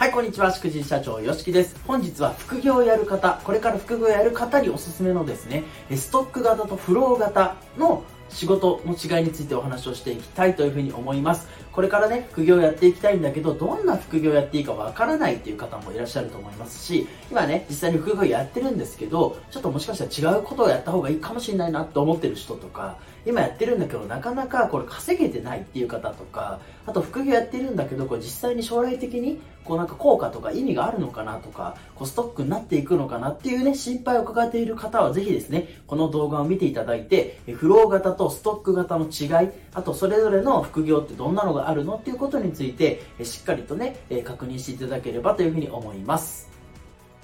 はい、こんにちは。しくじ社長、よしきです。本日は副業をやる方、これから副業をやる方におすすめのですね、ストック型とフロー型の仕事の違いについてお話をしていきたいというふうに思います。これからね、副業をやっていきたいんだけど、どんな副業をやっていいかわからないっていう方もいらっしゃると思いますし、今ね、実際に副業やってるんですけど、ちょっともしかしたら違うことをやった方がいいかもしれないなって思ってる人とか、今やってるんだけど、なかなかこれ稼げてないっていう方とか、あと副業やってるんだけど、これ実際に将来的に、こうなんか効果とか意味があるのかなとか、こうストックになっていくのかなっていうね、心配を抱えている方はぜひですね、この動画を見ていただいて、フロー型とストック型の違い、あとそれぞれの副業ってどんなのがあるのっていうことについて、しっかりとね、確認していただければというふうに思います。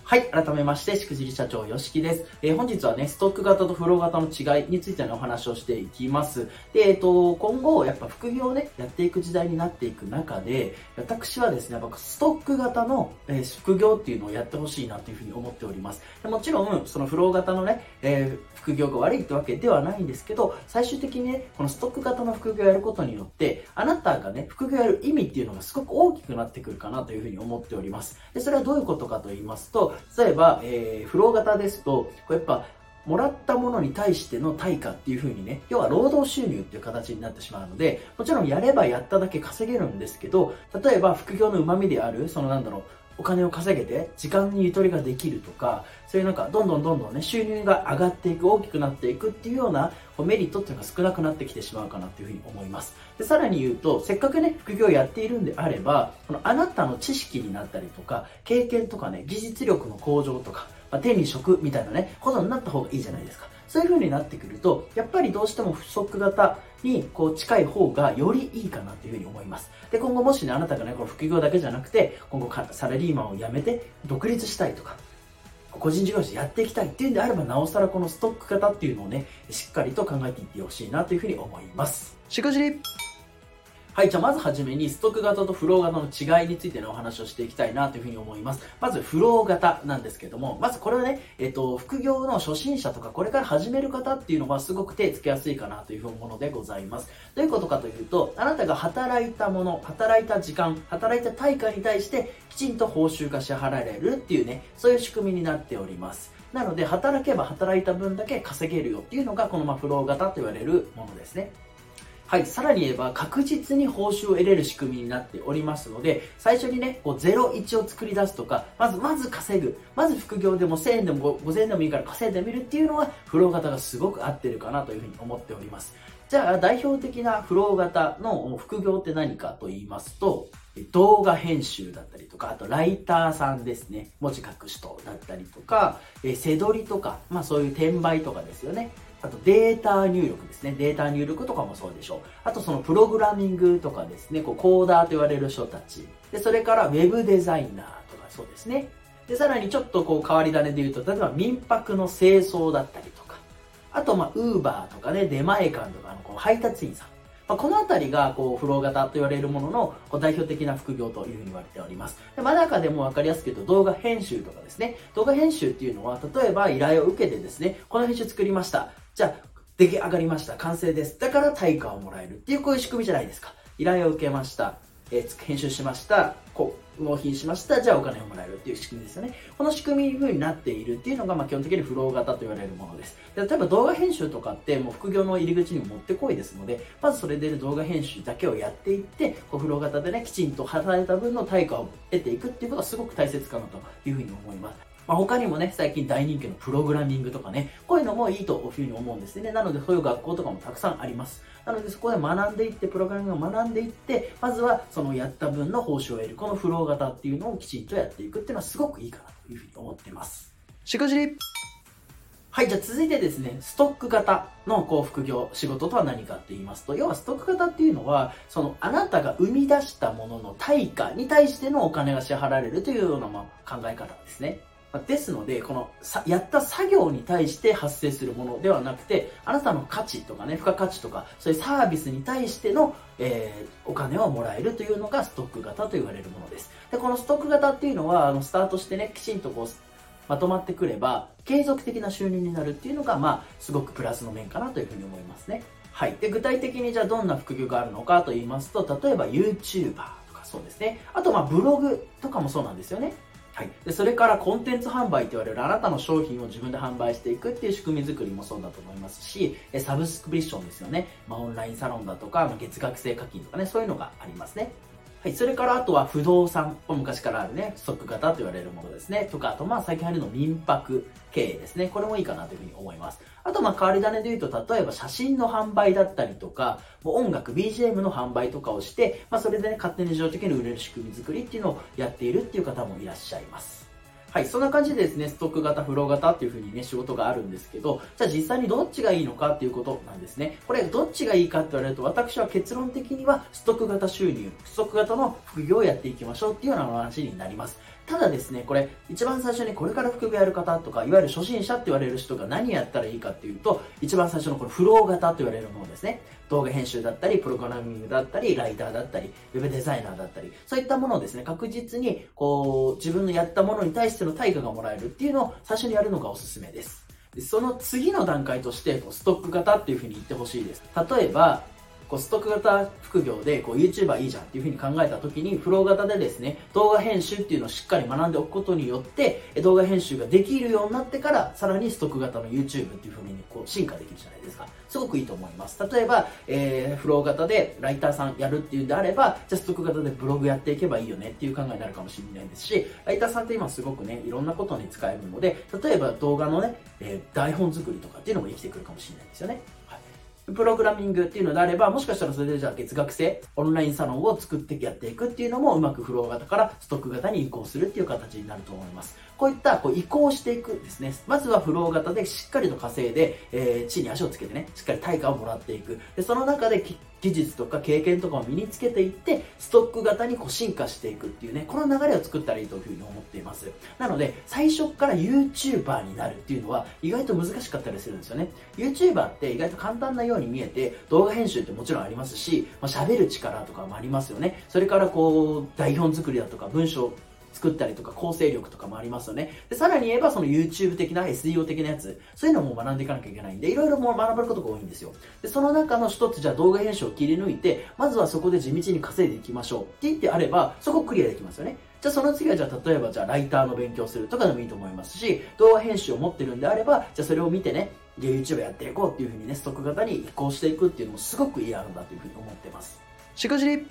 はい、改めまして、しくじり社長、よしきです。えー、本日はね、ストック型とフロー型の違いについてのお話をしていきます。で、えっ、ー、と、今後、やっぱ副業をね、やっていく時代になっていく中で、私はですね、やっぱストック型の、えー、副業っていうのをやってほしいなというふうに思っております。でもちろん、そのフロー型のね、え副業が悪いってわけではないんですけど、最終的にね、このストック型の副業をやることによって、あなたがね、副業をやる意味っていうのがすごく大きくなってくるかなというふうに思っております。で、それはどういうことかと言いますと、例えば、えー、フロー型ですと、こうやっぱ、もらったものに対しての対価っていう風にね、要は労働収入っていう形になってしまうので、もちろんやればやっただけ稼げるんですけど、例えば副業の旨味である、そのなんだろう、お金を稼げて時間にゆとりができるとか、そういうなんかどんどんどんどんね、収入が上がっていく、大きくなっていくっていうようなこうメリットっていうのが少なくなってきてしまうかなっていうふうに思います。で、さらに言うと、せっかくね、副業やっているんであれば、このあなたの知識になったりとか、経験とかね、技術力の向上とか、まあ、手に職みたいなね、ことになった方がいいじゃないですか。そういう風になってくると、やっぱりどうしても不足型にこう近い方がよりいいかなというふうに思います。で、今後もしね、あなたがね、この副業だけじゃなくて、今後サラリーマンを辞めて独立したいとか、個人事業主やっていきたいっていうんであれば、なおさらこのストック型っていうのをね、しっかりと考えていってほしいなというふうに思います。しくじりはい、じゃあまずはじめにストック型とフロー型の違いについてのお話をしていきたいなというふうに思います。まずフロー型なんですけども、まずこれはね、えっ、と、副業の初心者とかこれから始める方っていうのはすごく手つけやすいかなというものでございます。どういうことかというと、あなたが働いたもの、働いた時間、働いた対価に対してきちんと報酬が支払われるっていうね、そういう仕組みになっております。なので、働けば働いた分だけ稼げるよっていうのが、このまフロー型と言われるものですね。はい、さらに言えば確実に報酬を得れる仕組みになっておりますので、最初にね、こう01を作り出すとか、まず、まず稼ぐ。まず副業でも1000円でも5000円でもいいから稼いでみるっていうのは、フロー型がすごく合ってるかなというふうに思っております。じゃあ、代表的なフロー型の副業って何かと言いますと、動画編集だったりとか、あとライターさんですね。文字書く人だったりとか、えせどりとか、まあそういう転売とかですよね。あとデータ入力ですね。データ入力とかもそうでしょう。あとそのプログラミングとかですね、こうコーダーと言われる人たち。で、それからウェブデザイナーとかそうですね。で、さらにちょっとこう変わり種で言うと、例えば民泊の清掃だったりとか、あとまあ、ウーバーとかね、出前館とかのこう配達員さん。まあ、このあたりがこうフロー型と言われるもののこう代表的な副業というふうに言われております。でまあ、中でも分かりやすく言うと動画編集とかですね。動画編集っていうのは例えば依頼を受けてですね、この編集作りました。じゃあ出来上がりました。完成です。だから対価をもらえるっていうこういう仕組みじゃないですか。依頼を受けました。えー、編集しました。こう、納品しました。じゃあお金をもらえるっていう仕組みですよね。この仕組みになっているっていうのが、まあ、基本的にフロー型と言われるものです。で例えば動画編集とかってもう副業の入り口にもってこいですので、まずそれで動画編集だけをやっていって、こうフロー型でね、きちんと働いた分の対価を得ていくっていうことはすごく大切かなというふうに思います。まあ、他にもね、最近大人気のプログラミングとかね、こういうのもいいというふうに思うんですね。なので、そういう学校とかもたくさんあります。なので、そこで学んでいって、プログラミングを学んでいって、まずはそのやった分の報酬を得る、このフロー型っていうのをきちんとやっていくっていうのはすごくいいかなというふうに思っています。しくじりはい、じゃあ続いてですね、ストック型のこう副業、仕事とは何かって言いますと、要はストック型っていうのは、そのあなたが生み出したものの対価に対してのお金が支払われるというようなまあ考え方ですね。ですので、このやった作業に対して発生するものではなくて、あなたの価値とかね、付加価値とか、そういうサービスに対しての、えー、お金をもらえるというのがストック型と言われるものです。で、このストック型っていうのは、あのスタートしてね、きちんとこう、まとまってくれば、継続的な収入になるっていうのが、まあ、すごくプラスの面かなというふうに思いますね。はい。で、具体的にじゃあどんな副業があるのかと言いますと、例えば YouTuber とかそうですね。あと、まあ、ブログとかもそうなんですよね。はい、でそれからコンテンツ販売と言われるあなたの商品を自分で販売していくっていう仕組み作りもそうだと思いますしサブスクリプションですよね、まあ、オンラインサロンだとか、まあ、月額制課金とかねそういうのがありますね。はい、それからあとは不動産、昔からあるね、不足型と言われるものですね。とか、あとまあ最近あるの民泊経営ですね。これもいいかなというふうに思います。あとまあ変わり種で言うと、例えば写真の販売だったりとか、もう音楽、BGM の販売とかをして、まあそれでね、勝手に自動的に売れる仕組み作りっていうのをやっているっていう方もいらっしゃいます。はい、そんな感じでですね、ストック型、フロー型っていう風にね、仕事があるんですけど、じゃあ実際にどっちがいいのかっていうことなんですね。これ、どっちがいいかって言われると、私は結論的には、ストック型収入、ストック型の副業をやっていきましょうっていうような話になります。ただですね、これ、一番最初にこれから副業やる方とか、いわゆる初心者って言われる人が何やったらいいかっていうと、一番最初のこのフロー型と言われるものですね。動画編集だったり、プログラミングだったり、ライターだったり、ウェブデザイナーだったり、そういったものをですね、確実に、こう、自分のやったものに対しての対価がもらえるっていうのを最初にやるのがおすすめです。その次の段階として、ストック型っていうふうに言ってほしいです。例えば、こうストック型副業でこう YouTuber いいじゃんっていうふうに考えた時にフロー型でですね動画編集っていうのをしっかり学んでおくことによって動画編集ができるようになってからさらにストック型の YouTube っていうふうにこう進化できるじゃないですか。すごくいいと思います。例えば、えー、フロー型でライターさんやるっていうんであればじゃあストック型でブログやっていけばいいよねっていう考えになるかもしれないですしライターさんって今すごくねいろんなことに使えるので例えば動画のね、えー、台本作りとかっていうのも生きてくるかもしれないですよね。はい。プログラミングっていうのであれば、もしかしたらそれでじゃあ月額制、オンラインサロンを作ってやっていくっていうのもうまくフロー型からストック型に移行するっていう形になると思います。こういったこう移行していくんですね。まずはフロー型でしっかりと稼いで、えー、地に足をつけてね、しっかり対価をもらっていく。で、その中で技術とか経験とかを身につけていって、ストック型にこう進化していくっていうね、この流れを作ったらいいというふうに思っています。なので、最初から YouTuber になるっていうのは意外と難しかったりするんですよね。YouTuber って意外と簡単なように見えて、動画編集ってもちろんありますし、まあ、喋る力とかもありますよね。それからこう、台本作りだとか文章作ったりとか構成力とかもありますよね。で、さらに言えばその YouTube 的な SEO 的なやつ、そういうのも学んでいかなきゃいけないんで、いろいろもう学ぶことが多いんですよ。で、その中の一つじゃあ動画編集を切り抜いて、まずはそこで地道に稼いでいきましょうって言ってあれば、そこクリアできますよね。じゃあその次はじゃあ例えばじゃあライターの勉強するとかでもいいと思いますし、動画編集を持ってるんであれば、じゃあそれを見てね、で YouTube やっていこうっていうふうにね、ストック型に移行していくっていうのもすごくいい案だというふうに思ってます。しくじり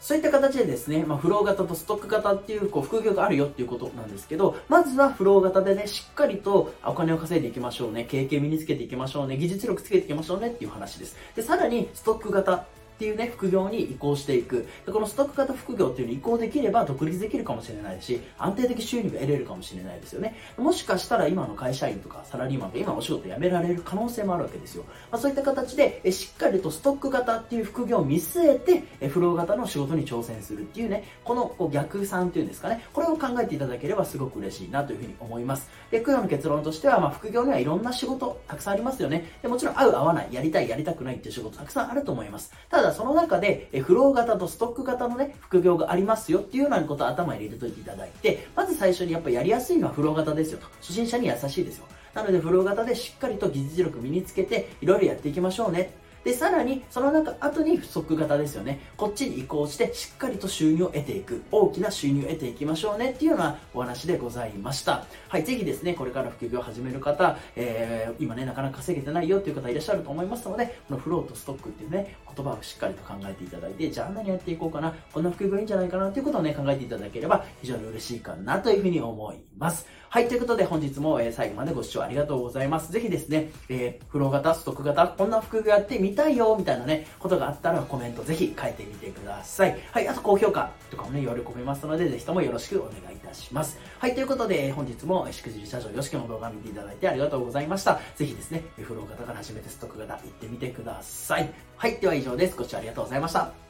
そういった形でですね、まあ、フロー型とストック型っていうこう副業があるよっていうことなんですけど、まずはフロー型でね、しっかりとお金を稼いでいきましょうね、経験身につけていきましょうね、技術力つけていきましょうねっていう話です。で、さらにストック型っていうね、副業に移行していく。でこのストック型副業っていうのに移行できれば独立できるかもしれないし、安定的収入が得れるかもしれないですよね。もしかしたら今の会社員とかサラリーマンが今お仕事辞められる可能性もあるわけですよ。まあ、そういった形で、えしっかりとストック型っていう副業を見据えて、えフロー型の仕事に挑戦するっていうね、このこう逆算っていうんですかね、これを考えていただければすごく嬉しいなというふうに思います。で、供養の結論としては、まあ、副業にはいろんな仕事たくさんありますよね。でもちろん合う合わない、やりたいやりたくないっていう仕事たくさんあると思います。ただその中で、えフロー型とストック型のね、副業がありますよっていうようなことを頭に入れておいていただいて、まず最初にやっぱやりやすいのはフロー型ですよと。初心者に優しいですよ。なのでフロー型でしっかりと技術力身につけて、いろいろやっていきましょうね。で、さらに、その中、後に不足型ですよね。こっちに移行して、しっかりと収入を得ていく。大きな収入を得ていきましょうねっていうようなお話でございました。はい、ぜひですね、これから副業を始める方、えー、今ね、なかなか稼げてないよっていう方いらっしゃると思いますので、このフローとストックっていうね、言葉をしっかりと考えていただいて、じゃあ何やっていこうかな、こんな副業いいんじゃないかなっていうことをね、考えていただければ非常に嬉しいかなというふうに思います。はい、ということで本日も、え最後までご視聴ありがとうございます。ぜひですね、えー、フロー型、ストック型、こんな副業やってみたいよ、みたいなね、ことがあったらコメントぜひ書いてみてください。はい、あと高評価とかもね、喜びますので、ぜひともよろしくお願いいたします。はい、ということで、本日もしくじり社長よしきの動画見ていただいてありがとうございました。ぜひですね、フロー型から始めてストック型行ってみてください。はい、では以上です。ご視聴ありがとうございました。